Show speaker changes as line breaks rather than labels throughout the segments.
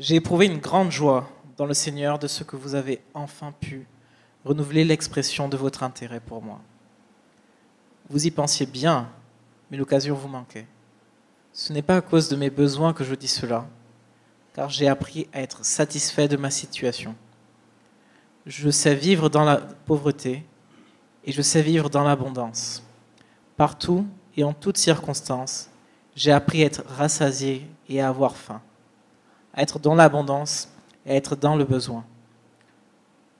J'ai éprouvé une grande joie dans le Seigneur de ce que vous avez enfin pu renouveler l'expression de votre intérêt pour moi. Vous y pensiez bien, mais l'occasion vous manquait. Ce n'est pas à cause de mes besoins que je dis cela, car j'ai appris à être satisfait de ma situation. Je sais vivre dans la pauvreté et je sais vivre dans l'abondance. Partout et en toutes circonstances, j'ai appris à être rassasié et à avoir faim, être dans l'abondance et être dans le besoin.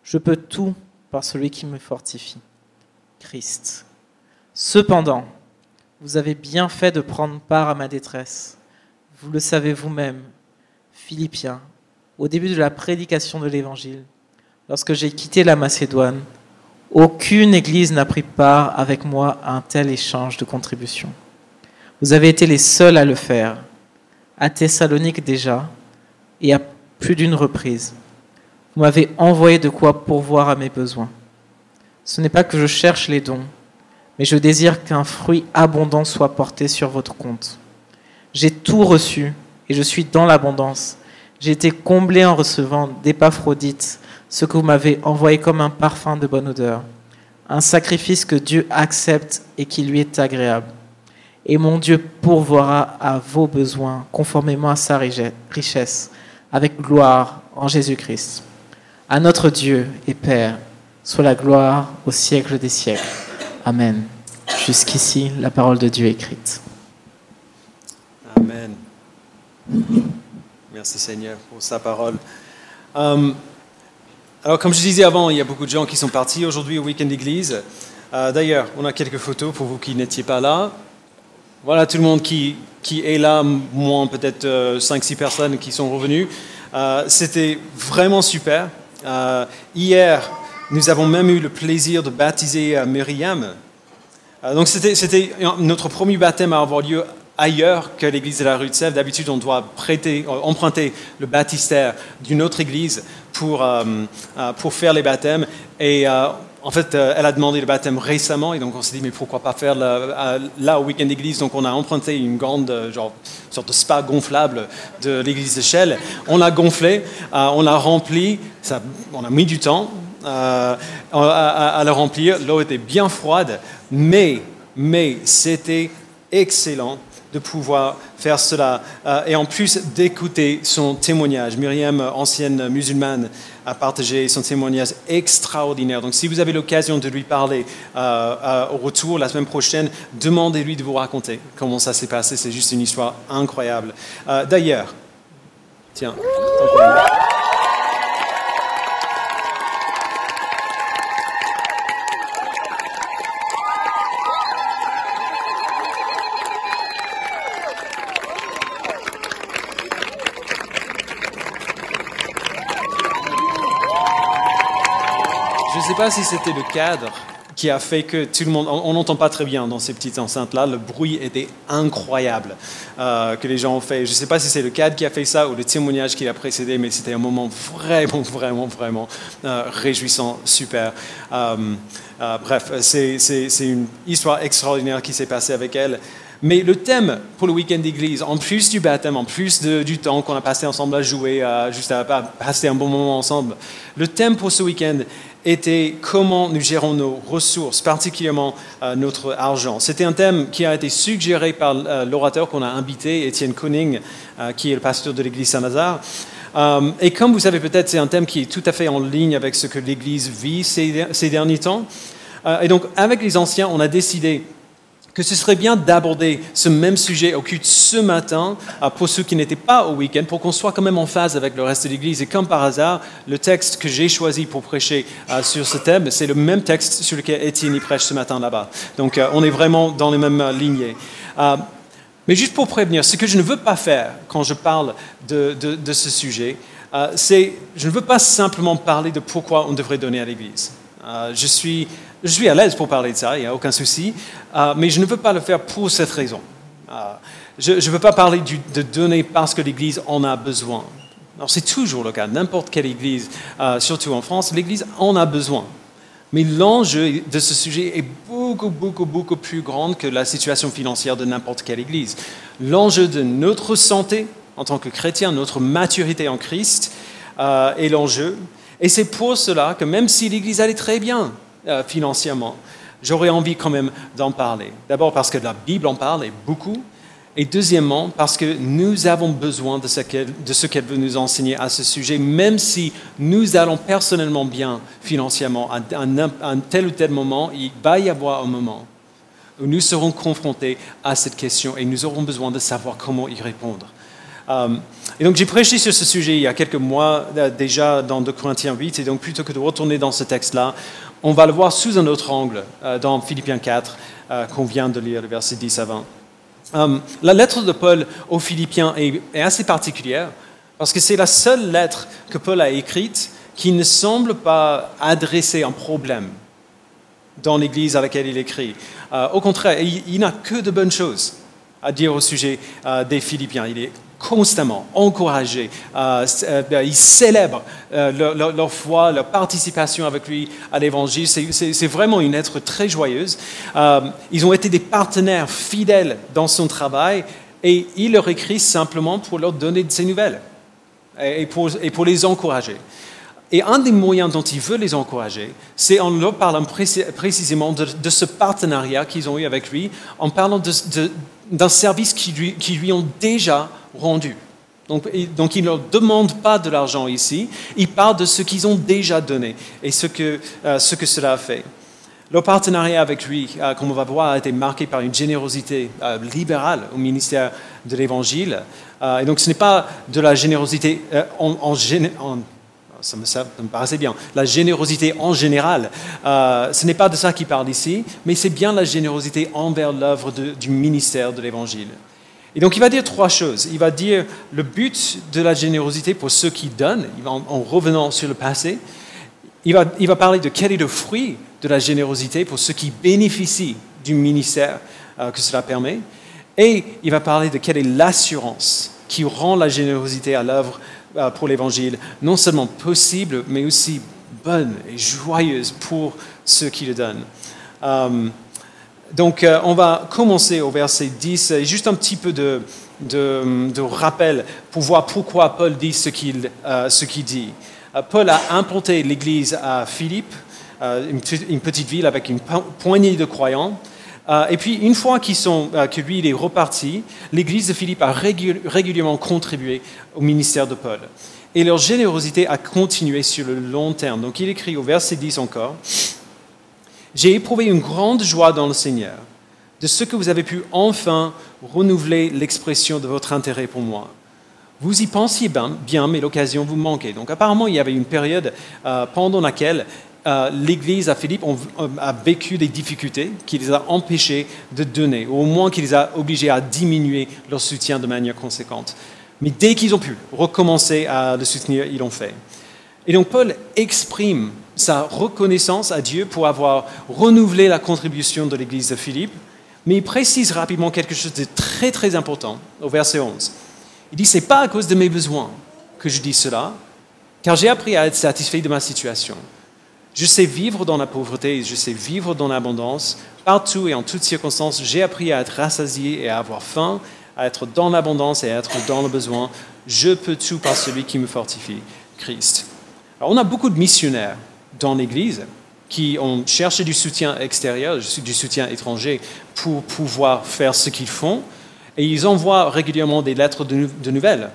Je peux tout par celui qui me fortifie, Christ. Cependant, vous avez bien fait de prendre part à ma détresse. Vous le savez vous-même, Philippiens, au début de la prédication de l'Évangile, lorsque j'ai quitté la Macédoine, aucune église n'a pris part avec moi à un tel échange de contributions. Vous avez été les seuls à le faire, à Thessalonique déjà, et à plus d'une reprise. Vous m'avez envoyé de quoi pourvoir à mes besoins. Ce n'est pas que je cherche les dons, mais je désire qu'un fruit abondant soit porté sur votre compte. J'ai tout reçu et je suis dans l'abondance. J'ai été comblé en recevant d'Épaphrodite ce que vous m'avez envoyé comme un parfum de bonne odeur, un sacrifice que Dieu accepte et qui lui est agréable. Et mon Dieu pourvoira à vos besoins conformément à sa richesse, avec gloire en Jésus-Christ. À notre Dieu et Père, soit la gloire au siècle des siècles. Amen. Jusqu'ici, la parole de Dieu écrite.
Amen. Merci Seigneur pour sa parole. Euh, alors, comme je disais avant, il y a beaucoup de gens qui sont partis aujourd'hui au week-end d'église. Euh, d'ailleurs, on a quelques photos pour vous qui n'étiez pas là. Voilà tout le monde qui, qui est là, moins peut-être 5-6 euh, personnes qui sont revenues. C'était vraiment super. hier, nous avons même eu le plaisir de baptiser Myriam. donc, c'était notre premier baptême à avoir lieu ailleurs que l'église de la rue de Sèvres. D'habitude, on doit prêter, euh, emprunter le baptistère d'une autre église pour, euh, euh, pour faire les baptêmes. Et en fait, elle a demandé le baptême récemment, et donc on s'est dit, mais pourquoi pas faire là au week-end d'église? Donc on a emprunté une grande, genre, sorte de spa gonflable de l'église de Chelles. On l'a gonflé, on l'a rempli, ça, on a mis du temps à, le remplir. L'eau était bien froide, mais, mais c'était excellent de pouvoir faire cela euh, et en plus d'écouter son témoignage. Myriam, ancienne musulmane, a partagé son témoignage extraordinaire. Donc si vous avez l'occasion de lui parler euh, euh, au retour la semaine prochaine, demandez-lui de vous raconter comment ça s'est passé. C'est juste une histoire incroyable. D'ailleurs, tiens. Sais pas si c'était le cadre qui a fait que tout le monde, on n'entend pas très bien dans ces petites enceintes-là, le bruit était incroyable euh, que les gens ont fait. Je ne sais pas si c'est le cadre qui a fait ça ou le témoignage qui l'a précédé, mais c'était un moment vraiment, vraiment, vraiment euh, réjouissant, super. Euh, bref, c'est une histoire extraordinaire qui s'est passée avec elle. Mais le thème pour le week-end d'église, en plus du baptême, en plus du temps qu'on a passé ensemble à jouer, juste à, à passer un bon moment ensemble, le thème pour ce week-end était comment nous gérons nos ressources, particulièrement euh, notre argent. C'était un thème qui a été suggéré par euh, l'orateur qu'on a invité, Étienne Koning, euh, qui est le pasteur de l'église Saint-Lazare. et comme vous savez peut-être, c'est un thème qui est tout à fait en ligne avec ce que l'église vit ces derniers temps. et donc, avec les anciens, on a décidé que ce serait bien d'aborder ce même sujet au culte ce matin euh, pour ceux qui n'étaient pas au week-end, pour qu'on soit quand même en phase avec le reste de l'Église. Et comme par hasard, le texte que j'ai choisi pour prêcher euh, sur ce thème, c'est le même texte sur lequel Étienne y prêche ce matin là-bas. Donc euh, on est vraiment dans les mêmes lignées. mais juste pour prévenir, ce que je ne veux pas faire quand je parle de, de ce sujet, c'est, je ne veux pas simplement parler de pourquoi on devrait donner à l'Église. je suis je suis à l'aise pour parler de ça, il n'y a aucun souci, euh, mais je ne veux pas le faire pour cette raison. Euh, je ne veux pas parler de donner parce que l'Église en a besoin. Alors c'est toujours le cas, n'importe quelle Église, euh, surtout en France, l'Église en a besoin. Mais l'enjeu de ce sujet est beaucoup, beaucoup, beaucoup plus grand que la situation financière de n'importe quelle Église. L'enjeu de notre santé en tant que chrétien, notre maturité en Christ est l'enjeu. Et c'est pour cela que même si l'Église allait très bien euh, financièrement, j'aurais envie quand même d'en parler. D'abord parce que la Bible en parle et beaucoup, et deuxièmement, parce que nous avons besoin de ce qu'elle veut nous enseigner à ce sujet, même si nous allons personnellement bien financièrement, à un, tel ou tel moment, il va y avoir un moment où nous serons confrontés à cette question et nous aurons besoin de savoir comment y répondre. Euh, et donc j'ai prêché sur ce sujet il y a quelques mois euh, déjà dans 2 Corinthiens 8, et donc plutôt que de retourner dans ce texte-là, on va le voir sous un autre angle euh, dans Philippiens 4 qu'on vient de lire, le verset 10 à 20. Euh, la lettre de Paul aux Philippiens est, assez particulière parce que c'est la seule lettre que Paul a écrite qui ne semble pas adresser un problème dans l'église à laquelle il écrit. Euh, au contraire, il n'a que de bonnes choses à dire au sujet euh, des Philippiens. Il est constamment encouragés. Euh, euh, ben, ils célèbrent euh, leur, foi, leur participation avec lui à l'Évangile. C'est vraiment une lettre très joyeuse. ils ont été des partenaires fidèles dans son travail et il leur écrit simplement pour leur donner de ses nouvelles et pour, les encourager. Et un des moyens dont il veut les encourager, c'est en leur parlant précisément de, ce partenariat qu'ils ont eu avec lui, en parlant d'un service qui lui, qui lui ont déjà rendu. Donc, donc il ne leur demande pas de l'argent ici, il parle de ce qu'ils ont déjà donné et ce que, euh, ce que cela a fait. Leur partenariat avec lui, euh, comme on va voir, a été marqué par une générosité euh, libérale au ministère de l'Évangile. et donc ce n'est pas de la générosité en, en, ça me, paraissait bien. La générosité en général, ce n'est pas de ça qu'il parle ici, mais c'est bien la générosité envers l'œuvre du ministère de l'Évangile. Et donc il va dire trois choses. Il va dire le but de la générosité pour ceux qui donnent, en, revenant sur le passé. Il va, parler de quel est le fruit de la générosité pour ceux qui bénéficient du ministère euh, que cela permet. Et il va parler de quelle est l'assurance qui rend la générosité à l'œuvre euh, pour l'Évangile non seulement possible, mais aussi bonne et joyeuse pour ceux qui le donnent. Euh, donc, euh, on va commencer au verset 10, juste un petit peu de, rappel pour voir pourquoi Paul dit ce qu'il euh, dit. Euh, Paul a implanté l'église à Philippe, une, petite ville avec une poignée de croyants. Et puis, une fois sont, que lui il est reparti, l'église de Philippe a régulièrement contribué au ministère de Paul. Et leur générosité a continué sur le long terme. Donc, il écrit au verset 10 encore. J'ai éprouvé une grande joie dans le Seigneur de ce que vous avez pu enfin renouveler l'expression de votre intérêt pour moi. Vous y pensiez bien, mais l'occasion vous manquait. Donc apparemment, il y avait une période euh, pendant laquelle euh, l'Église à Philippe a vécu des difficultés qui les a empêchés de donner, ou au moins qui les a obligés à diminuer leur soutien de manière conséquente. Mais dès qu'ils ont pu recommencer à le soutenir, ils l'ont fait. Et donc Paul exprime sa reconnaissance à Dieu pour avoir renouvelé la contribution de l'Église de Philippe, mais il précise rapidement quelque chose de très très important au verset 11. Il dit, ce n'est pas à cause de mes besoins que je dis cela, car j'ai appris à être satisfait de ma situation. Je sais vivre dans la pauvreté, je sais vivre dans l'abondance. Partout et en toutes circonstances, j'ai appris à être rassasié et à avoir faim, à être dans l'abondance et à être dans le besoin. Je peux tout par celui qui me fortifie, Christ. Alors, on a beaucoup de missionnaires dans l'Église qui ont cherché du soutien extérieur, du soutien étranger, pour pouvoir faire ce qu'ils font. Et ils envoient régulièrement des lettres de, nouvelles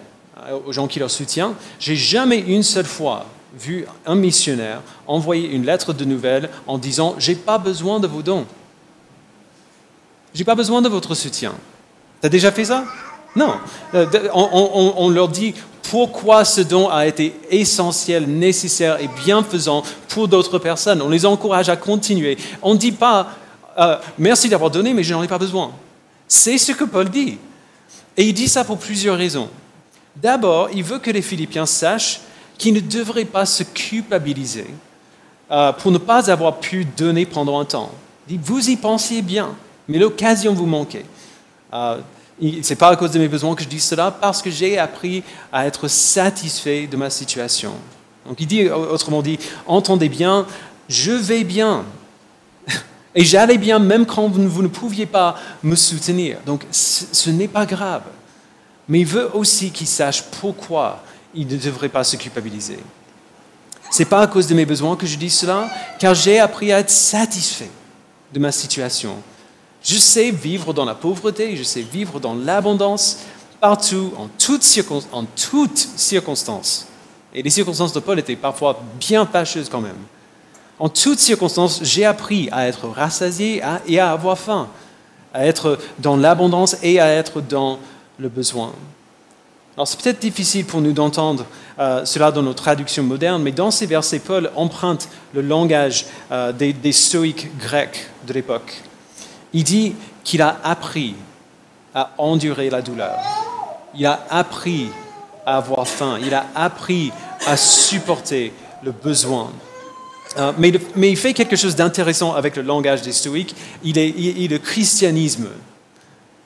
euh, aux gens qui leur soutiennent. J'ai jamais une seule fois vu un missionnaire envoyer une lettre de nouvelles en disant J'ai pas besoin de vos dons. J'ai pas besoin de votre soutien. Tu as déjà fait ça? Non. Euh, on leur dit pourquoi ce don a été essentiel, nécessaire et bienfaisant pour d'autres personnes. On les encourage à continuer. On ne dit pas euh, merci d'avoir donné, mais je n'en ai pas besoin. C'est ce que Paul dit. Et il dit ça pour plusieurs raisons. D'abord, il veut que les Philippiens sachent qu'ils ne devraient pas se culpabiliser euh, pour ne pas avoir pu donner pendant un temps. Vous y pensiez bien, mais l'occasion vous manquait. Euh, ce n'est pas à cause de mes besoins que je dis cela, parce que j'ai appris à être satisfait de ma situation. Donc il dit, autrement dit, entendez bien, je vais bien. Et j'allais bien même quand vous ne pouviez pas me soutenir. Donc ce n'est pas grave. mais il veut aussi qu'ils sachent pourquoi ils ne devraient pas se culpabiliser. Ce n'est pas à cause de mes besoins que je dis cela, car j'ai appris à être satisfait de ma situation. Je sais vivre dans la pauvreté, je sais vivre dans l'abondance, partout, en toutes, en circonstances. Et les circonstances de Paul étaient parfois bien fâcheuses quand même. En toutes circonstances, j'ai appris à être rassasié et à avoir faim, à être dans l'abondance et à être dans le besoin. Alors c'est peut-être difficile pour nous d'entendre euh, cela dans nos traductions modernes, mais dans ces versets, Paul emprunte le langage euh, des, des stoïques grecs de l'époque. Il dit qu'il a appris à endurer la douleur. Il a appris à avoir faim. Il a appris à supporter le besoin. Euh, mais, il fait quelque chose d'intéressant avec le langage des stoïques. Il est, il, le christianisme.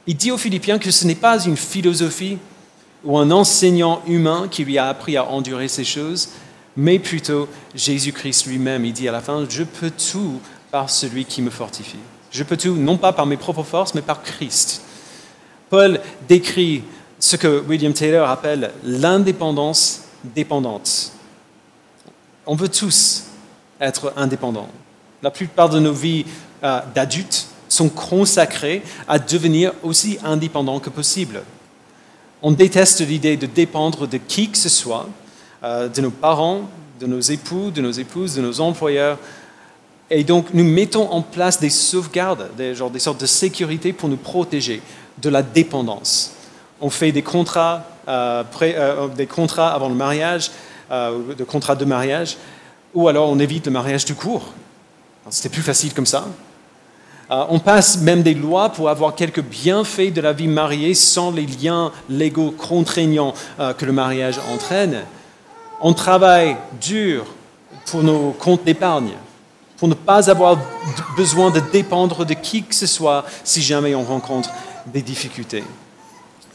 Il dit aux Philippiens que ce n'est pas une philosophie ou un enseignant humain qui lui a appris à endurer ces choses, mais plutôt Jésus-Christ lui-même. Il dit à la fin, je peux tout par celui qui me fortifie. Je peux tout, non pas par mes propres forces, mais par Christ. Paul décrit ce que William Taylor appelle l'indépendance dépendante. On veut tous être indépendants. La plupart de nos vies euh, d'adultes sont consacrées à devenir aussi indépendants que possible. On déteste l'idée de dépendre de qui que ce soit, euh, de nos parents, de nos époux, de nos épouses, de nos employeurs. Et donc, nous mettons en place des sauvegardes, des, des sortes de sécurité pour nous protéger de la dépendance. On fait des contrats, euh, des contrats avant le mariage, des contrats de mariage, ou alors on évite le mariage tout court. C'était plus facile comme ça. Euh, on passe même des lois pour avoir quelques bienfaits de la vie mariée sans les liens légaux contraignants euh, que le mariage entraîne. On travaille dur pour nos comptes d'épargne, pour ne pas avoir besoin de dépendre de qui que ce soit si jamais on rencontre des difficultés.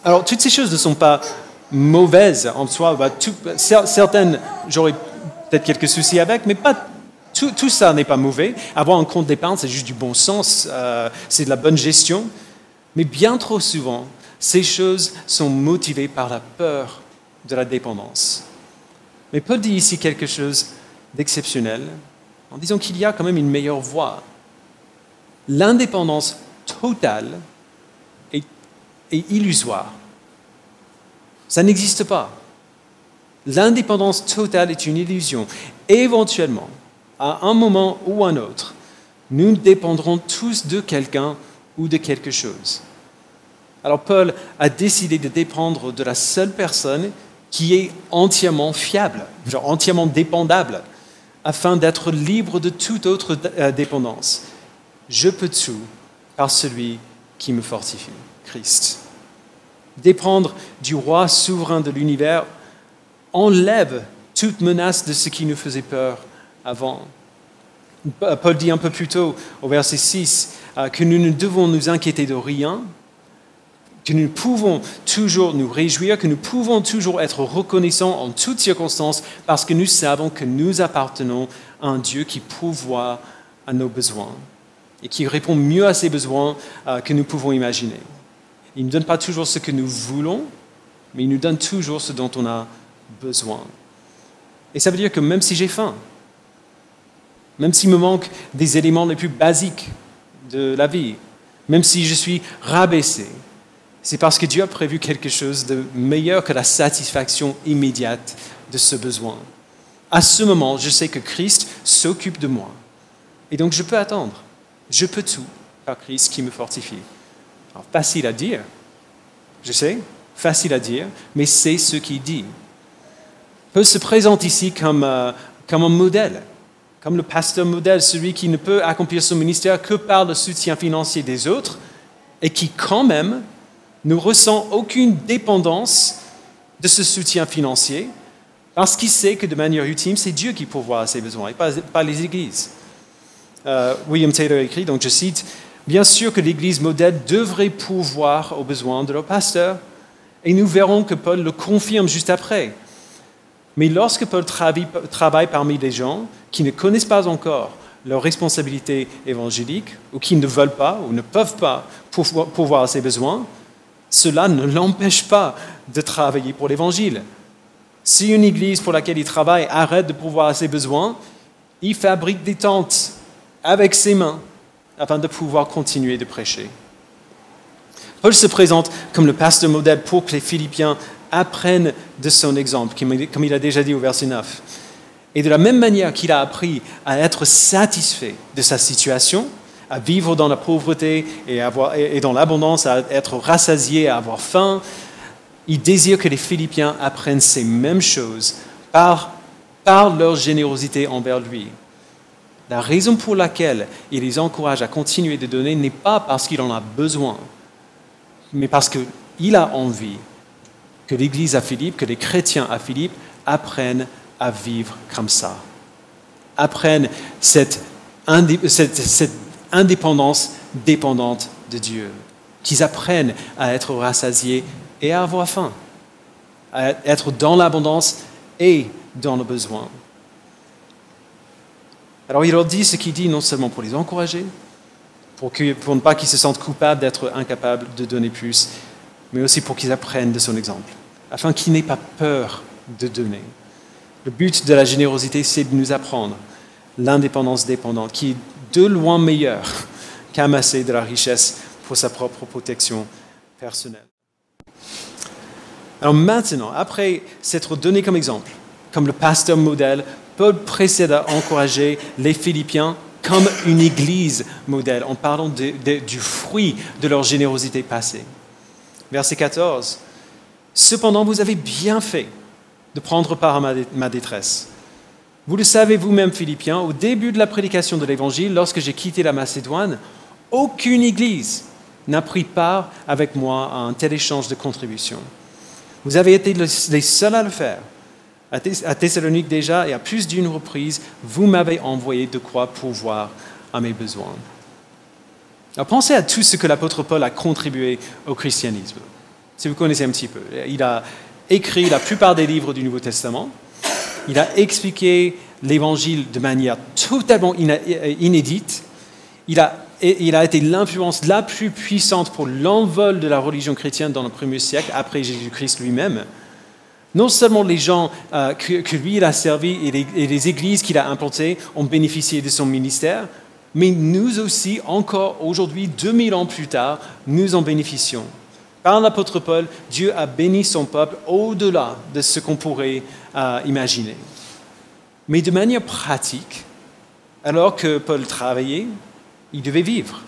Alors, toutes ces choses ne sont pas mauvaises en soi. Bah, certaines, j'aurais peut-être quelques soucis avec, mais pas, tout, ça n'est pas mauvais. Avoir un compte d'épargne, c'est juste du bon sens, euh, c'est de la bonne gestion. Mais bien trop souvent, ces choses sont motivées par la peur de la dépendance. Mais Paul dit ici quelque chose d'exceptionnel en disant qu'il y a quand même une meilleure voie. L'indépendance totale est illusoire. Ça n'existe pas. L'indépendance totale est une illusion. Éventuellement, à un moment ou un autre, nous dépendrons tous de quelqu'un ou de quelque chose. Alors Paul a décidé de dépendre de la seule personne qui est entièrement fiable, genre entièrement dépendable, afin d'être libre de toute autre euh, dépendance. Je peux tout par celui qui me fortifie, Christ. Dépendre du roi souverain de l'univers enlève toute menace de ce qui nous faisait peur avant. Paul dit un peu plus tôt, au verset 6, euh, que nous ne devons nous inquiéter de rien, que nous pouvons toujours nous réjouir, que nous pouvons toujours être reconnaissants en toutes circonstances parce que nous savons que nous appartenons à un Dieu qui pourvoit à nos besoins et qui répond mieux à ces besoins euh, que nous pouvons imaginer. Il ne donne pas toujours ce que nous voulons, mais il nous donne toujours ce dont on a besoin. Et ça veut dire que même si j'ai faim, même s'il me manque des éléments les plus basiques de la vie, même si je suis rabaissé, c'est parce que Dieu a prévu quelque chose de meilleur que la satisfaction immédiate de ce besoin. À ce moment, je sais que Christ s'occupe de moi. Et donc je peux attendre. Je peux tout par Christ qui me fortifie. Facile à dire, je sais, facile à dire, mais c'est ce qu'il dit peut se présente ici comme, euh, comme un modèle, comme le pasteur modèle, celui qui ne peut accomplir son ministère que par le soutien financier des autres et qui quand même ne ressent aucune dépendance de ce soutien financier parce qu'il sait que de manière ultime, c'est Dieu qui pourvoit à ses besoins et pas, les églises. Euh, William Taylor écrit, donc je cite, Bien sûr que l'Église modèle devrait pourvoir aux besoins de leur pasteur, et nous verrons que Paul le confirme juste après. Mais lorsque Paul travaille parmi des gens qui ne connaissent pas encore leurs responsabilités évangéliques, ou qui ne veulent pas, ou ne peuvent pas pourvoir à ses besoins, cela ne l'empêche pas de travailler pour l'Évangile. Si une église pour laquelle il travaille arrête de pouvoir à ses besoins, il fabrique des tentes avec ses mains afin de pouvoir continuer de prêcher. Paul se présente comme le pasteur modèle pour que les Philippiens apprennent de son exemple, comme il a déjà dit au verset 9. Et de la même manière qu'il a appris à être satisfait de sa situation, à vivre dans la pauvreté et, dans l'abondance, à être rassasié, à avoir faim, il désire que les Philippiens apprennent ces mêmes choses par, par leur générosité envers lui. La raison pour laquelle il les encourage à continuer de donner n'est pas parce qu'il en a besoin, mais parce qu'il a envie que l'Église à Philippe, que les chrétiens à Philippe apprennent à vivre comme ça. Apprennent cette, indépendance dépendante de Dieu. Qu'ils apprennent à être rassasiés et à avoir faim, à être dans l'abondance et dans le besoin. Alors il leur dit ce qu'il dit non seulement pour les encourager, pour ne pas qu'ils se sentent coupables d'être incapables de donner plus, mais aussi pour qu'ils apprennent de son exemple, afin qu'ils n'aient pas peur de donner. Le but de la générosité, c'est de nous apprendre l'indépendance dépendante, qui est de loin meilleure qu'amasser de la richesse pour sa propre protection personnelle. Alors maintenant, après s'être donné comme exemple, comme le pasteur modèle, Paul précède à encourager les Philippiens comme une église modèle, en parlant du fruit de leur générosité passée. Verset 14. Cependant, vous avez bien fait de prendre part à ma détresse. Vous le savez vous-même, Philippiens, au début de la prédication de l'Évangile, lorsque j'ai quitté la Macédoine, aucune église n'a pris part avec moi à un tel échange de contributions. Vous avez été les seuls à le faire. À Thessalonique déjà, et à plus d'une reprise, vous m'avez envoyé de quoi pourvoir à mes besoins. Alors pensez à tout ce que l'apôtre Paul a contribué au christianisme. Si vous connaissez un petit peu, il a écrit la plupart des livres du Nouveau Testament. Il a expliqué l'évangile de manière totalement inédite. Il a été l'influence la plus puissante pour l'envol de la religion chrétienne dans le premier siècle, après Jésus-Christ lui-même. Non seulement les gens euh, que, lui a servi et les églises qu'il a implantées ont bénéficié de son ministère, mais nous aussi, encore aujourd'hui, 2000 ans plus tard, nous en bénéficions. Par l'apôtre Paul, Dieu a béni son peuple au-delà de ce qu'on pourrait euh, imaginer. Mais de manière pratique, alors que Paul travaillait, il devait vivre.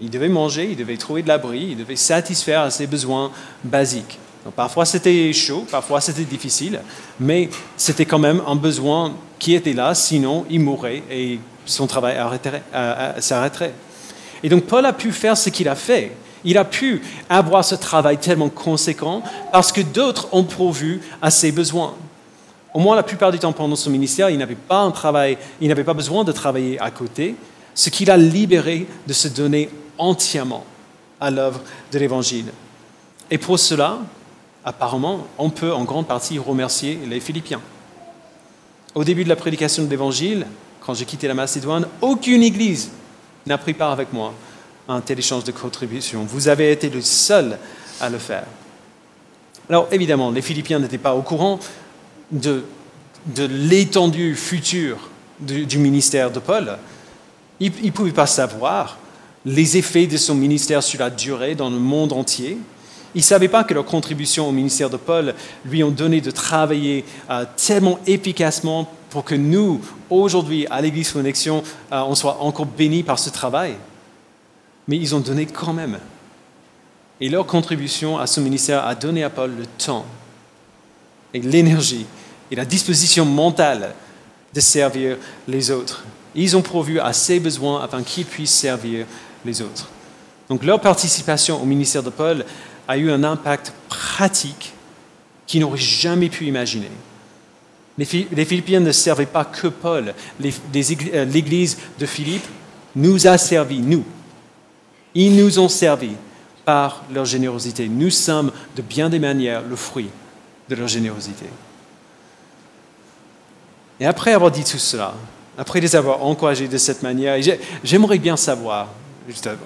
Il devait manger, il devait trouver de l'abri, il devait satisfaire ses besoins basiques. parfois c'était chaud, parfois c'était difficile, mais c'était quand même un besoin qui était là, sinon il mourrait et son travail s'arrêterait. Et donc Paul a pu faire ce qu'il a fait. Il a pu avoir ce travail tellement conséquent parce que d'autres ont pourvu à ses besoins. Au moins la plupart du temps pendant son ministère, il n'avait pas un travail, il n'avait pas besoin de travailler à côté, ce qui l'a libéré de se donner entièrement à l'œuvre de l'Évangile. Et pour cela, apparemment, on peut en grande partie remercier les Philippiens. Au début de la prédication de l'Évangile, quand j'ai quitté la Macédoine, aucune église n'a pris part avec moi un tel échange de contributions. Vous avez été le seul à le faire. Alors évidemment, les Philippiens n'étaient pas au courant de, l'étendue future du ministère de Paul. Ils ne pouvaient pas savoir les effets de son ministère sur la durée dans le monde entier. Ils ne savaient pas que leur contribution au ministère de Paul lui ont donné de travailler euh, tellement efficacement pour que nous, aujourd'hui, à l'Église Connexion, euh, on soit encore bénis par ce travail. Mais ils ont donné quand même. Et leur contribution à ce ministère a donné à Paul le temps et l'énergie et la disposition mentale de servir les autres. Ils ont pourvu à ses besoins afin qu'ils puissent servir les autres. Donc leur participation au ministère de Paul a eu un impact pratique qu'ils n'auraient jamais pu imaginer. Les, Philippiens ne servaient pas que Paul. Euh, L'Église de Philippe nous a servi, nous. Ils nous ont servi par leur générosité. Nous sommes de bien des manières le fruit de leur générosité. Et après avoir dit tout cela, après les avoir encouragés de cette manière, j'aimerais bien savoir,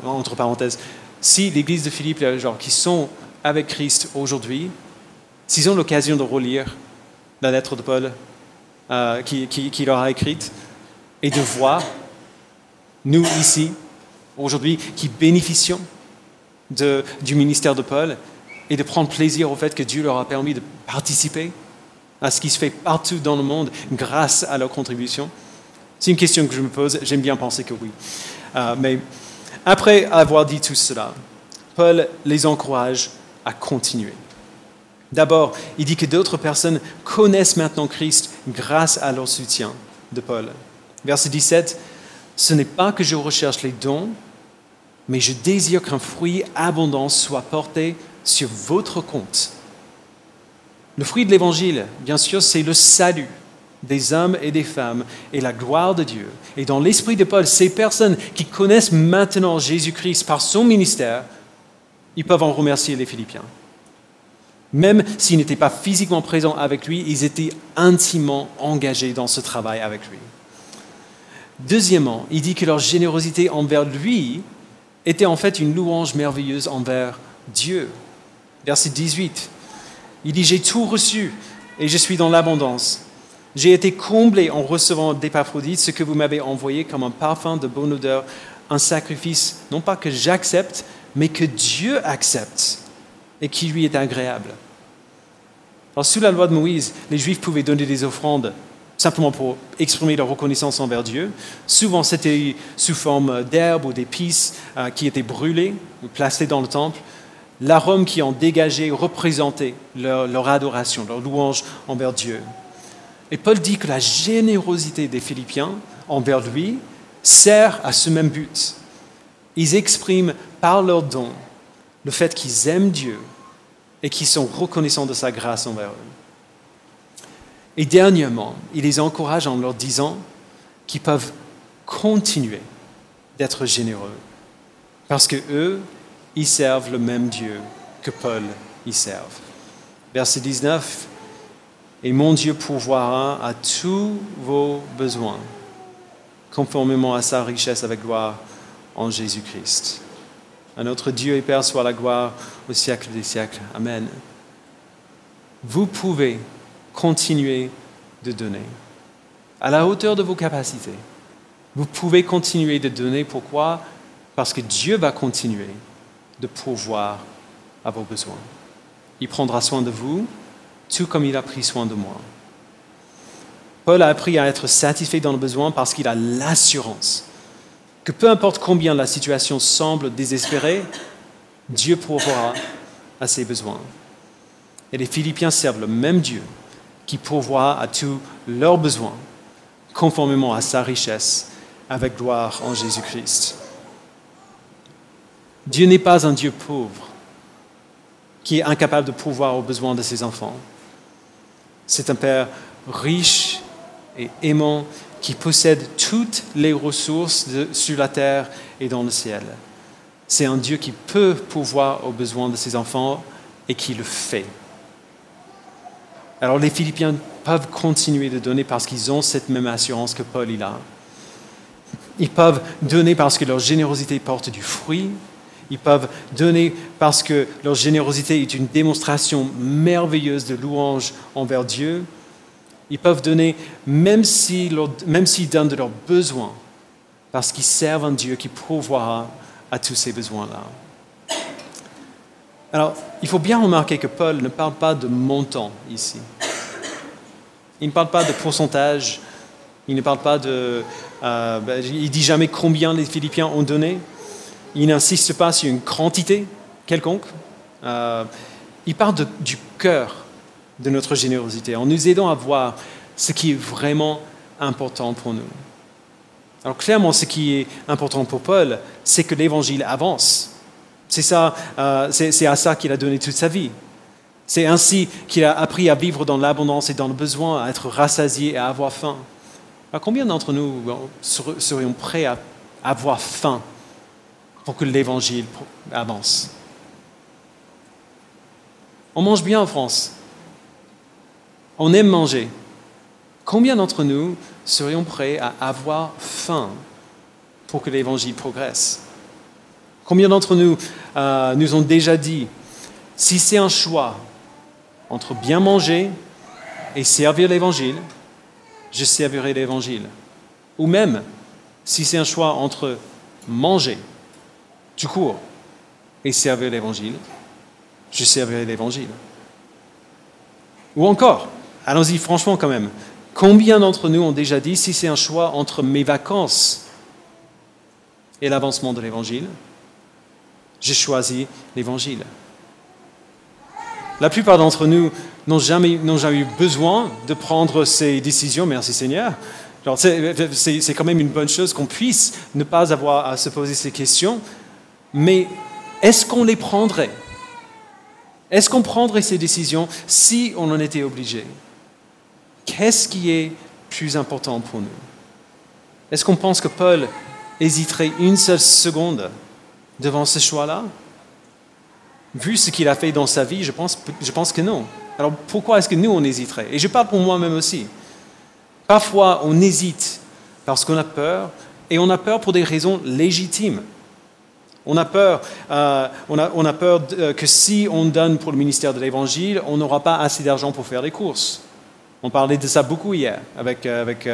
entre parenthèses, si l'église de Philippe, genre, qui sont avec Christ aujourd'hui, s'ils ont l'occasion de relire la lettre de Paul euh, qu'il leur a écrite et de voir, nous ici, aujourd'hui, qui bénéficions du ministère de Paul et de prendre plaisir au fait que Dieu leur a permis de participer à ce qui se fait partout dans le monde grâce à leur contribution C'est une question que je me pose, j'aime bien penser que oui. Euh, mais après avoir dit tout cela, Paul les encourage à continuer. D'abord, il dit que d'autres personnes connaissent maintenant Christ grâce à leur soutien de Paul. Verset 17, Ce n'est pas que je recherche les dons, mais je désire qu'un fruit abondant soit porté sur votre compte. Le fruit de l'Évangile, bien sûr, c'est le salut des hommes et des femmes et la gloire de Dieu. Et dans l'esprit de Paul, ces personnes qui connaissent maintenant Jésus-Christ par son ministère, ils peuvent en remercier les Philippiens. Même s'ils n'étaient pas physiquement présents avec lui, ils étaient intimement engagés dans ce travail avec lui. Deuxièmement, il dit que leur générosité envers lui était en fait une louange merveilleuse envers Dieu. Verset 18. Il dit, j'ai tout reçu et je suis dans l'abondance. J'ai été comblé en recevant d'Épaphrodite ce que vous m'avez envoyé comme un parfum de bonne odeur, un sacrifice, non pas que j'accepte, mais que Dieu accepte et qui lui est agréable. Alors, sous la loi de Moïse, les Juifs pouvaient donner des offrandes simplement pour exprimer leur reconnaissance envers Dieu. Souvent, c'était sous forme d'herbes ou d'épices euh, qui étaient brûlées ou placées dans le temple. L'arôme qui en dégageait représentait leur, leur adoration, leur louange envers Dieu. Et Paul dit que la générosité des Philippiens envers lui sert à ce même but. Ils expriment par leurs dons le fait qu'ils aiment Dieu et qu'ils sont reconnaissants de sa grâce envers eux. Et dernièrement, il les encourage en leur disant qu'ils peuvent continuer d'être généreux parce que eux, ils servent le même Dieu que Paul y servent. Verset 19, et mon Dieu pourvoira à tous vos besoins, conformément à sa richesse avec gloire en Jésus-Christ. À notre Dieu et Père soit la gloire au siècle des siècles. Amen. Vous pouvez continuer de donner à la hauteur de vos capacités. Vous pouvez continuer de donner. Pourquoi? Parce que Dieu va continuer de pourvoir à vos besoins. Il prendra soin de vous, tout comme il a pris soin de moi. Paul a appris à être satisfait dans le besoin parce qu'il a l'assurance que peu importe combien la situation semble désespérée, Dieu pourvoira à ses besoins. Et les Philippiens servent le même Dieu qui pourvoira à tous leurs besoins, conformément à sa richesse, avec gloire en Jésus-Christ. Dieu n'est pas un Dieu pauvre qui est incapable de pourvoir aux besoins de ses enfants. C'est un Père riche et aimant qui possède toutes les ressources sur la terre et dans le ciel. C'est un Dieu qui peut pouvoir aux besoins de ses enfants et qui le fait. Alors les Philippiens peuvent continuer de donner parce qu'ils ont cette même assurance que Paul il a. Ils peuvent donner parce que leur générosité porte du fruit. Ils peuvent donner parce que leur générosité est une démonstration merveilleuse de louange envers Dieu. Ils peuvent donner même s'ils donnent de leurs besoins, parce qu'ils servent un Dieu qui pourvoira à tous ces besoins-là. Alors, il faut bien remarquer que Paul ne parle pas de montant ici. Il ne parle pas de pourcentage. Il ne parle pas de. Euh, ben, il dit jamais combien les Philippiens ont donné. Il n'insiste pas sur une quantité quelconque. Euh, il parle du cœur de notre générosité, en nous aidant à voir ce qui est vraiment important pour nous. Alors clairement, ce qui est important pour Paul, c'est que l'Évangile avance. Euh, c'est à ça qu'il a donné toute sa vie. C'est ainsi qu'il a appris à vivre dans l'abondance et dans le besoin, à être rassasié et à avoir faim. Combien d'entre nous serions prêts à avoir faim pour que l'Évangile avance? On mange bien en France. On aime manger. Combien d'entre nous serions prêts à avoir faim pour que l'Évangile progresse? Combien d'entre nous euh, nous ont déjà dit Si c'est un choix entre bien manger et servir l'Évangile, je servirai l'Évangile. Ou même, si c'est un choix entre manger tout court et servir l'Évangile, je servirai l'Évangile. Ou encore, allons-y franchement quand même, combien d'entre nous ont déjà dit si c'est un choix entre mes vacances et l'avancement de l'Évangile, je choisis l'Évangile. La plupart d'entre nous n'ont jamais, jamais eu besoin de prendre ces décisions, merci Seigneur. C'est quand même une bonne chose qu'on puisse ne pas avoir à se poser ces questions, mais est-ce qu'on les prendrait? Est-ce qu'on prendrait ces décisions si on en était obligé? Qu'est-ce qui est plus important pour nous? Est-ce qu'on pense que Paul hésiterait une seule seconde devant ce choix-là? Vu ce qu'il a fait dans sa vie, je pense, je pense que non. Alors pourquoi est-ce que nous, on hésiterait? Et je parle pour moi-même aussi. Parfois, on hésite parce qu'on a peur, et on a peur pour des raisons légitimes. On a peur, euh, on a, on a peur euh, que si on donne pour le ministère de l'Évangile, on n'aura pas assez d'argent pour faire les courses. On parlait de ça beaucoup hier avec, euh, avec,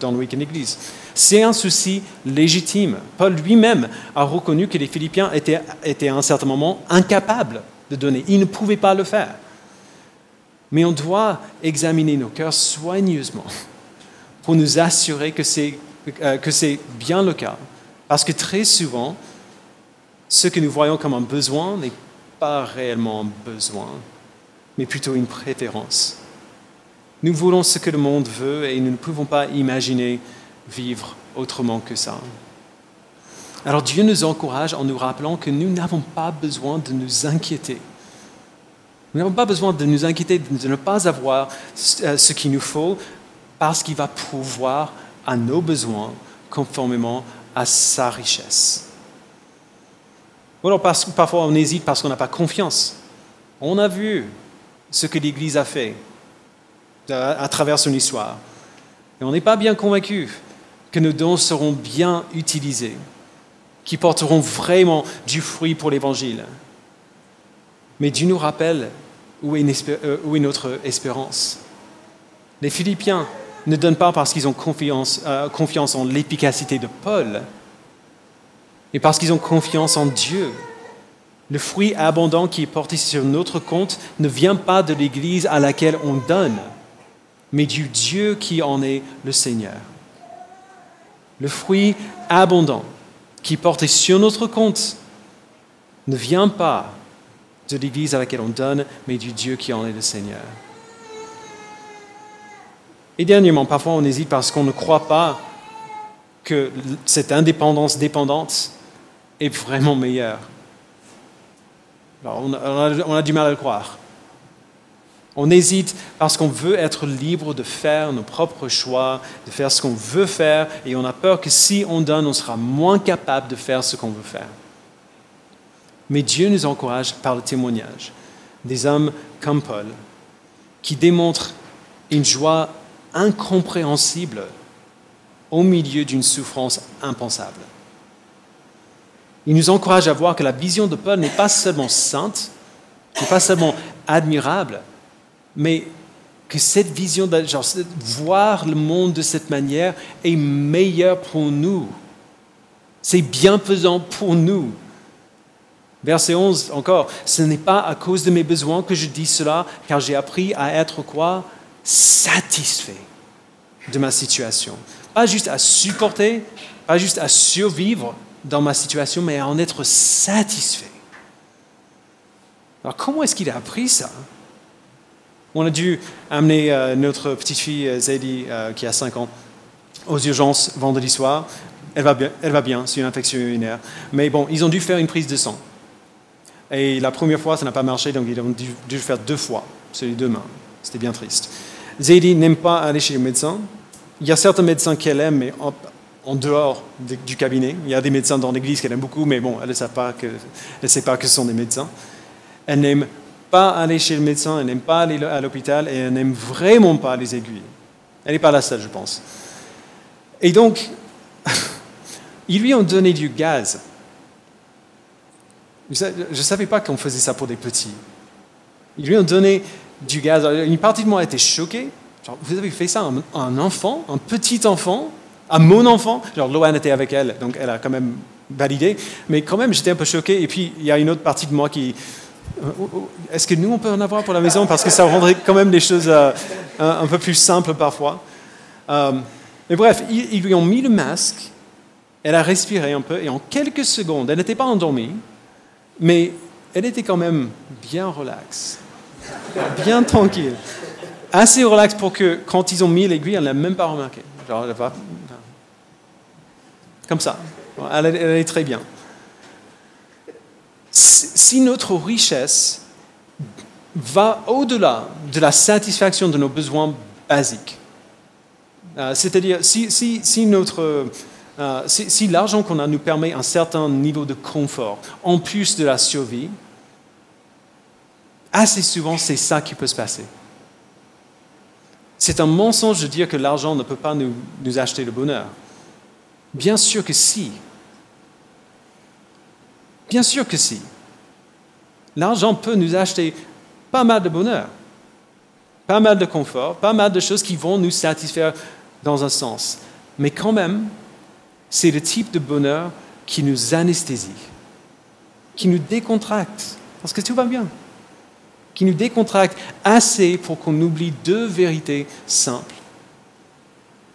dans le week-end Église. C'est un souci légitime. Paul lui-même a reconnu que les Philippiens étaient, étaient à un certain moment incapables de donner. Ils ne pouvaient pas le faire. Mais on doit examiner nos cœurs soigneusement pour nous assurer que c'est, que c'est bien le cas. Parce que très souvent, ce que nous voyons comme un besoin n'est pas réellement un besoin, mais plutôt une préférence. Nous voulons ce que le monde veut et nous ne pouvons pas imaginer vivre autrement que ça. Alors Dieu nous encourage en nous rappelant que nous n'avons pas besoin de nous inquiéter. Nous n'avons pas besoin de nous inquiéter de ne pas avoir euh, ce qu'il nous faut parce qu'il va pouvoir à nos besoins conformément à sa richesse. Ou alors parfois on hésite parce qu'on n'a pas confiance. On a vu ce que l'Église a fait à, travers son histoire. Et on n'est pas bien convaincu que nos dons seront bien utilisés, qui porteront vraiment du fruit pour l'Évangile. Mais Dieu nous rappelle où est, euh, notre espérance. Les Philippiens ne donnent pas parce qu'ils ont confiance, euh, confiance en l'efficacité de Paul, et parce qu'ils ont confiance en Dieu. Le fruit abondant qui est porté sur notre compte ne vient pas de l'Église à laquelle on donne, mais du Dieu qui en est le Seigneur. Le fruit abondant qui porté sur notre compte ne vient pas de l'Église à laquelle on donne, mais du Dieu qui en est le Seigneur. Et dernièrement, parfois on hésite parce qu'on ne croit pas que cette indépendance dépendante est vraiment meilleure. Alors, on, a, du mal à le croire. On hésite parce qu'on veut être libre de faire nos propres choix, de faire ce qu'on veut faire, et on a peur que si on donne, on sera moins capable de faire ce qu'on veut faire. Mais Dieu nous encourage par le témoignage des hommes comme Paul, qui démontrent une joie incompréhensible au milieu d'une souffrance impensable. Il nous encourage à voir que la vision de Paul n'est pas seulement sainte, n'est pas seulement admirable, mais que cette vision de genre, voir le monde de cette manière est meilleure pour nous. C'est bienfaisant pour nous. Verset 11 encore, ce n'est pas à cause de mes besoins que je dis cela, car j'ai appris à être quoi? Satisfait de ma situation. Pas juste à supporter, pas juste à survivre, dans ma situation, mais à en être satisfait. Alors comment est-ce qu'il a appris ça? On a dû amener euh, notre petite fille euh, Zadie, euh, qui a 5 ans, aux urgences vendredi soir. Elle va bien, elle va bien c'est une infection urinaire. Mais bon, ils ont dû faire une prise de sang. Et la première fois, ça n'a pas marché, donc ils ont dû, dû faire deux fois, les deux mains. C'était bien triste. Zadie n'aime pas aller chez le médecin. Il y a certains médecins qu'elle aime, mais en dehors du cabinet. Il y a des médecins dans l'église qu'elle aime beaucoup, mais bon, elle ne sait pas que, sait pas que ce sont des médecins. Elle n'aime pas aller chez le médecin, elle n'aime pas aller à l'hôpital et elle n'aime vraiment pas les aiguilles. Elle n'est pas la seule, je pense. Et donc, ils lui ont donné du gaz. Je ne savais pas qu'on faisait ça pour des petits. Ils lui ont donné du gaz. Une partie de moi était choquée. Genre, vous avez fait ça à un enfant, un petit enfant, à mon enfant? Genre, était avec elle, donc elle a quand même validé. Mais quand même, j'étais un peu choqué. Et puis, il y a une autre partie de moi qui. Euh, Est-ce que nous, on peut en avoir pour la maison? Parce que ça rendrait quand même les choses euh, un, peu plus simples parfois. Euh, mais bref, ils, lui ont mis le masque. Elle a respiré un peu. Et en quelques secondes, elle n'était pas endormie. Mais elle était quand même bien relaxe, bien tranquille. Assez relaxe pour que quand ils ont mis l'aiguille, elle n'a même pas remarqué. Genre, va. Comme ça. Elle, elle est très bien. Si notre richesse va au-delà de la satisfaction de nos besoins basiques, euh, c'est-à-dire euh, si, l'argent qu'on a nous permet un certain niveau de confort, en plus de la survie, assez souvent c'est ça qui peut se passer. C'est un mensonge de dire que l'argent ne peut pas nous acheter le bonheur. Bien sûr que si. Bien sûr que si. L'argent peut nous acheter pas mal de bonheur, pas mal de confort, pas mal de choses qui vont nous satisfaire dans un sens. Mais quand même, c'est le type de bonheur qui nous anesthésie, qui nous décontracte, parce que tout va bien, qui nous décontracte assez pour qu'on oublie deux vérités simples.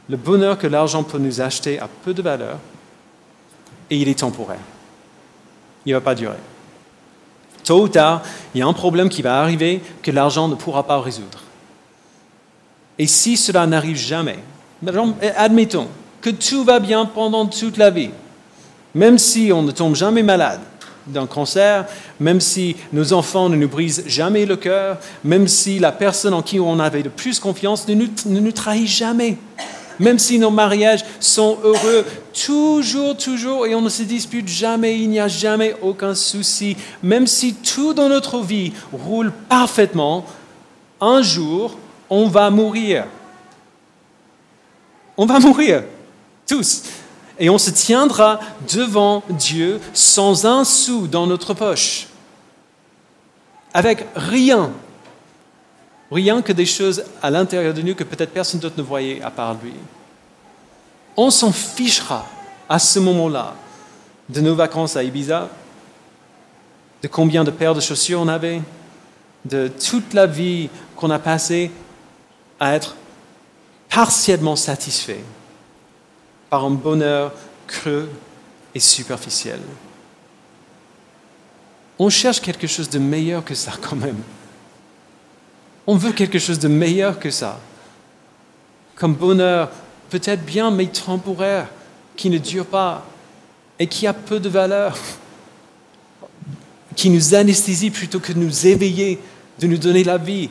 Le bonheur que l'argent peut nous acheter a peu de valeur et il est temporaire. Il ne va pas durer. Tôt ou tard, il y a un problème qui va arriver que l'argent ne pourra pas résoudre. Et si cela n'arrive jamais, admettons que tout va bien pendant toute la vie, même si on ne tombe jamais malade d'un cancer, même si nos enfants ne nous brisent jamais le cœur, même si la personne en qui on avait le plus confiance ne nous, ne nous trahit jamais, même si nos mariages sont heureux toujours, toujours, et on ne se dispute jamais, il n'y a jamais aucun souci, même si tout dans notre vie roule parfaitement, un jour, on va mourir. On va mourir, tous. Et on se tiendra devant Dieu sans un sou dans notre poche, avec rien, rien que des choses à l'intérieur de nous que peut-être personne d'autre ne voyait à part lui. On s'en fichera à ce moment-là de nos vacances à Ibiza, de combien de paires de chaussures on avait, de toute la vie qu'on a passée à être partiellement satisfait par un bonheur creux et superficiel. On cherche quelque chose de meilleur que ça quand même. On veut quelque chose de meilleur que ça. Comme bonheur peut-être bien, mais temporaire, qui ne dure pas et qui a peu de valeur, qui nous anesthésie plutôt que de nous éveiller, de nous donner la vie.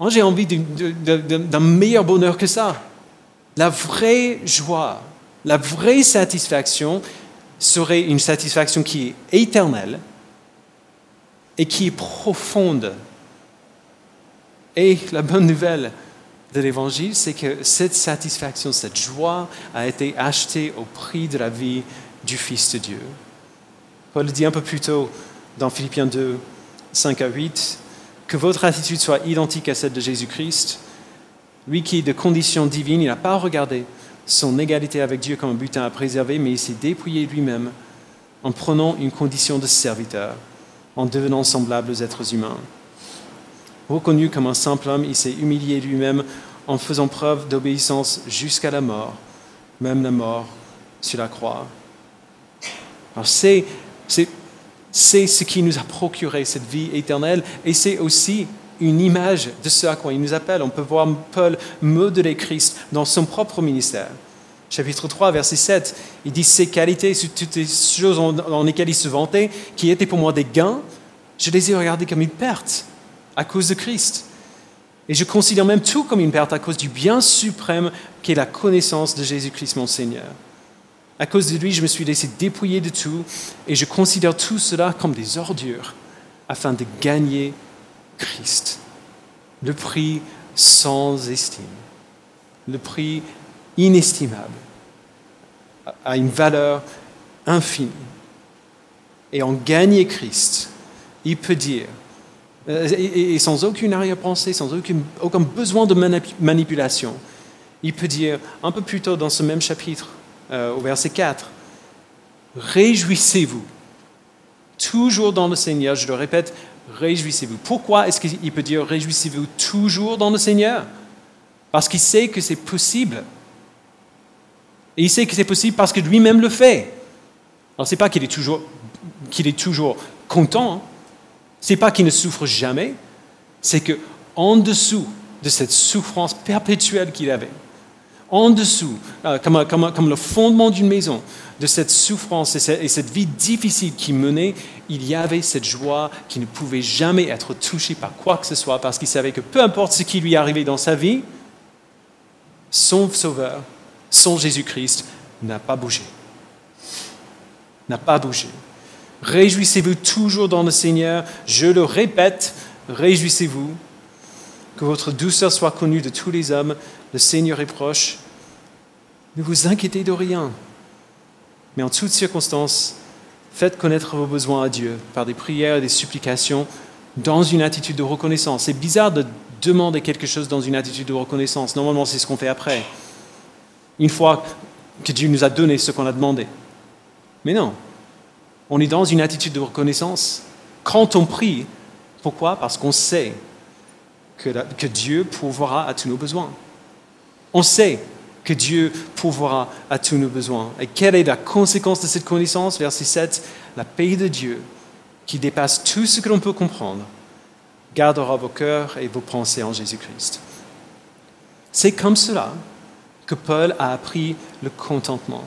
Moi, j'ai envie d'un meilleur bonheur que ça. La vraie joie, la vraie satisfaction serait une satisfaction qui est éternelle et qui est profonde. Et la bonne nouvelle de l'Évangile, c'est que cette satisfaction, cette joie a été achetée au prix de la vie du Fils de Dieu. Paul dit un peu plus tôt dans Philippiens 2, 5 à 8, que votre attitude soit identique à celle de Jésus-Christ. Lui qui de condition divine, il n'a pas regardé son égalité avec Dieu comme un butin à préserver, mais il s'est dépouillé lui-même en prenant une condition de serviteur, en devenant semblable aux êtres humains. Reconnu comme un simple homme, il s'est humilié lui-même en faisant preuve d'obéissance jusqu'à la mort, même la mort sur la croix. Alors c'est, c'est, c'est ce qui nous a procuré cette vie éternelle et c'est aussi une image de ce à quoi il nous appelle. On peut voir Paul modeler Christ dans son propre ministère. Chapitre 3, verset 7, il dit Ces qualités, toutes les choses dans lesquelles il se vantait, qui étaient pour moi des gains, je les ai regardées comme une perte à cause de Christ. Et je considère même tout comme une perte à cause du bien suprême qui est la connaissance de Jésus-Christ mon Seigneur. À cause de lui, je me suis laissé dépouiller de tout et je considère tout cela comme des ordures afin de gagner Christ. Le prix sans estime, le prix inestimable, a une valeur infinie. Et en gagner Christ, il peut dire, euh, et, sans aucune arrière-pensée, sans aucun besoin de manipulation. Il peut dire un peu plus tôt dans ce même chapitre, euh, au verset 4, Réjouissez-vous. Toujours dans le Seigneur, je le répète, réjouissez-vous. Pourquoi est-ce qu'il peut dire réjouissez-vous toujours dans le Seigneur Parce qu'il sait que c'est possible. Et il sait que c'est possible parce que lui-même le fait. Alors, ce n'est pas qu'il est toujours, qu'il est toujours content, ce n'est pas qu'il ne souffre jamais, c'est que en dessous de cette souffrance perpétuelle qu'il avait, en dessous, euh, comme, le fondement d'une maison, de cette souffrance et cette vie difficile qu'il menait, il y avait cette joie qui ne pouvait jamais être touchée par quoi que ce soit, parce qu'il savait que peu importe ce qui lui arrivait dans sa vie, son Sauveur, son Jésus-Christ, n'a pas bougé. N'a pas bougé. Réjouissez-vous toujours dans le Seigneur. Je le répète, réjouissez-vous. Que votre douceur soit connue de tous les hommes. Le Seigneur est proche. Ne vous inquiétez de rien. Mais en toutes circonstances, faites connaître vos besoins à Dieu par des prières et des supplications dans une attitude de reconnaissance. C'est bizarre de demander quelque chose dans une attitude de reconnaissance. Normalement, c'est ce qu'on fait après. Une fois que Dieu nous a donné ce qu'on a demandé. Mais non, on est dans une attitude de reconnaissance quand on prie. Pourquoi? Parce qu'on sait que, Dieu pourvoira à tous nos besoins. On sait que Dieu pourvoira à tous nos besoins. Et quelle est la conséquence de cette connaissance? Verset 7, la paix de Dieu, qui dépasse tout ce que l'on peut comprendre, gardera vos cœurs et vos pensées en Jésus-Christ. C'est comme cela que Paul a appris le contentement,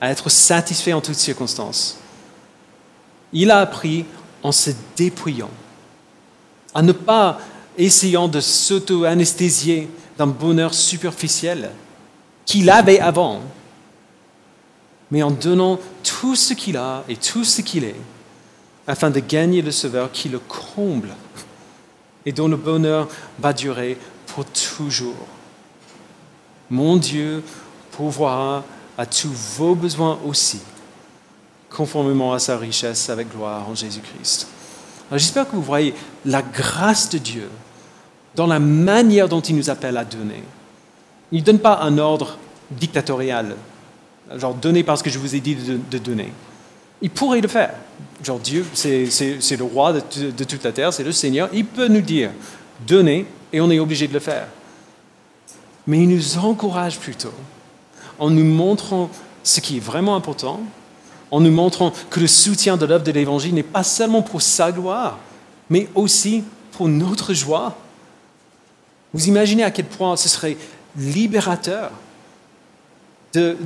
à être satisfait en toutes circonstances. Il a appris en se dépouillant, à ne pas essayant de s'auto-anesthésier d'un bonheur superficiel qu'il avait avant, mais en donnant tout ce qu'il a et tout ce qu'il est, afin de gagner le Sauveur qui le comble et dont le bonheur va durer pour toujours. Mon Dieu pourvoira à tous vos besoins aussi conformément à sa richesse avec gloire en Jésus-Christ. J'espère que vous voyez la grâce de Dieu dans la manière dont il nous appelle à donner. Il ne donne pas un ordre dictatorial, genre donner parce que je vous ai dit de, donner. Il pourrait le faire. Genre Dieu, c'est le roi de, de toute la terre, c'est le Seigneur. Il peut nous dire donner et on est obligé de le faire. Mais il nous encourage plutôt en nous montrant ce qui est vraiment important en nous montrant que le soutien de l'œuvre de l'Évangile n'est pas seulement pour sa gloire, mais aussi pour notre joie. Vous imaginez à quel point ce serait libérateur de,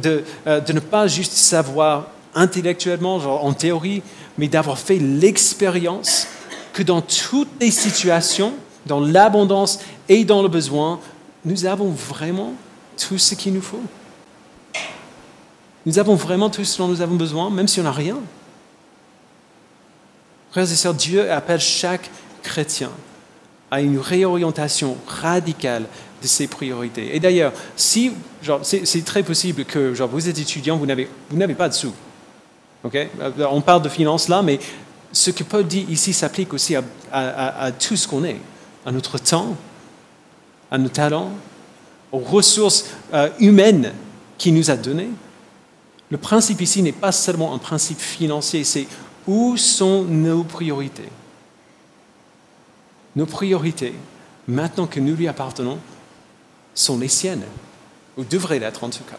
euh, ne pas juste savoir intellectuellement, en théorie, mais d'avoir fait l'expérience que dans toutes les situations, dans l'abondance et dans le besoin, nous avons vraiment tout ce qu'il nous faut. Nous avons vraiment tout ce dont nous avons besoin, même si on n'a rien. Frères et sœurs, Dieu appelle chaque chrétien à une réorientation radicale de ses priorités. Et d'ailleurs, si, c'est très possible que genre, vous êtes étudiant, vous n'avez, pas de sous. Okay? On parle de finances là, mais ce que Paul dit ici s'applique aussi à, tout ce qu'on est, à notre temps, à nos talents, aux ressources euh, humaines qu'il nous a données. Le principe ici n'est pas seulement un principe financier, c'est où sont nos priorités. Nos priorités, maintenant que nous lui appartenons, sont les siennes, ou devraient l'être en tout cas.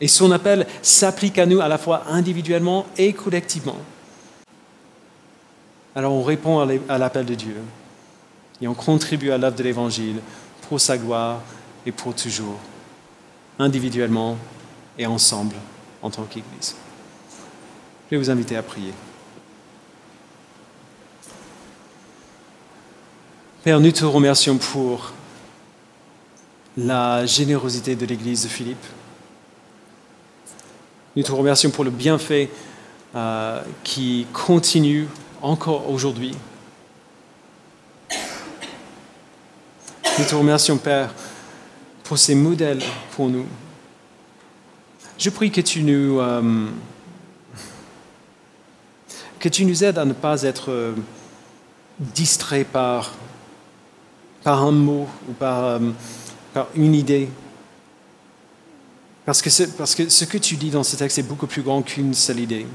Et son appel s'applique à nous à la fois individuellement et collectivement. Alors on répond à l'appel de Dieu et on contribue à l'œuvre de l'Évangile pour sa gloire et pour toujours, individuellement et ensemble en tant qu'Église. Je vais vous inviter à prier. Père, nous te remercions pour la générosité de l'Église de Philippe. Nous te remercions pour le bienfait euh, qui continue encore aujourd'hui. Nous te remercions, Père, pour ces modèles pour nous. Je prie que tu nous, euh, que tu nous aides à ne pas être euh, distrait par, par un mot ou par, euh, par une idée. Parce que, parce que ce que tu dis dans ce texte est beaucoup plus grand qu'une seule idée.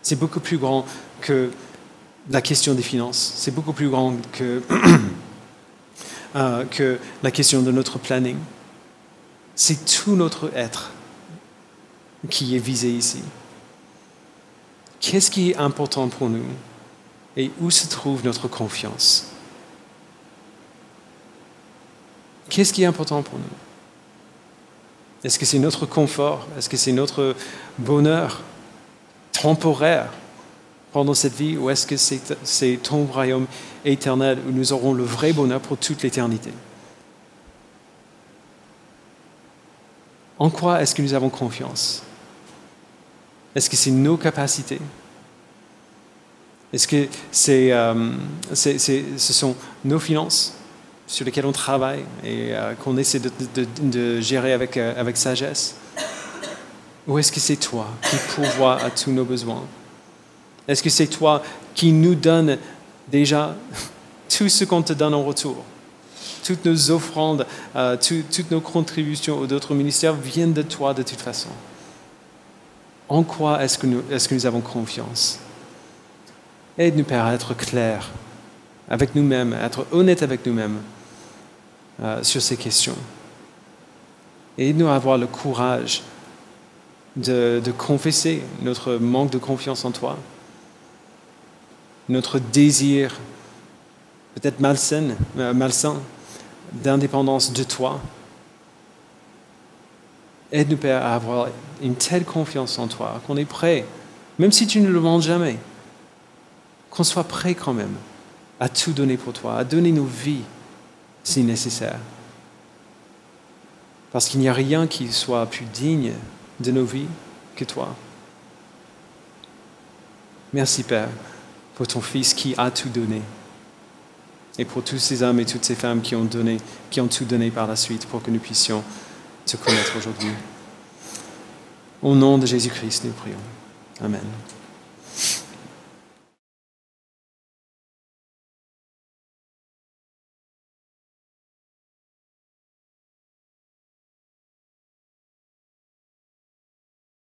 C'est beaucoup plus grand que la question des finances. C'est beaucoup plus grand que, que la question de notre planning. C'est tout notre être qui est visé ici. Qu'est-ce qui est important pour nous et où se trouve notre confiance? Qu'est-ce qui est important pour nous? Est-ce que c'est notre confort? Est-ce que c'est notre bonheur temporaire pendant cette vie? Ou est-ce que c'est ton royaume éternel où nous aurons le vrai bonheur pour toute l'éternité? En quoi est-ce que nous avons confiance? Est-ce que c'est nos capacités? Est-ce que euh, ce sont nos finances sur lesquelles on travaille et euh, qu'on essaie de, gérer avec, euh, avec sagesse? Ou est-ce que c'est toi qui pourvois à tous nos besoins? Est-ce que c'est toi qui nous donne déjà tout ce qu'on te donne en retour? Toutes nos offrandes, toutes nos contributions aux autres ministères viennent de toi de toute façon. En quoi est-ce que, nous, avons confiance? Aide-nous, Père, à être clairs avec nous-mêmes, à être honnêtes avec nous-mêmes euh, sur ces questions. Aide-nous à avoir le courage de, de, confesser notre manque de confiance en toi, notre désir peut-être malsain, euh, malsain d'indépendance de toi. Aide-nous, Père, à avoir une telle confiance en toi qu'on est prêt, même si tu ne le demandes jamais, qu'on soit prêt quand même à tout donner pour toi, à donner nos vies si nécessaire. Parce qu'il n'y a rien qui soit plus digne de nos vies que toi. Merci Père pour ton Fils qui a tout donné et pour tous ces hommes et toutes ces femmes qui ont, donné, qui ont tout donné par la suite pour que nous puissions te connaître aujourd'hui. Au nom de Jésus-Christ, nous prions. Amen.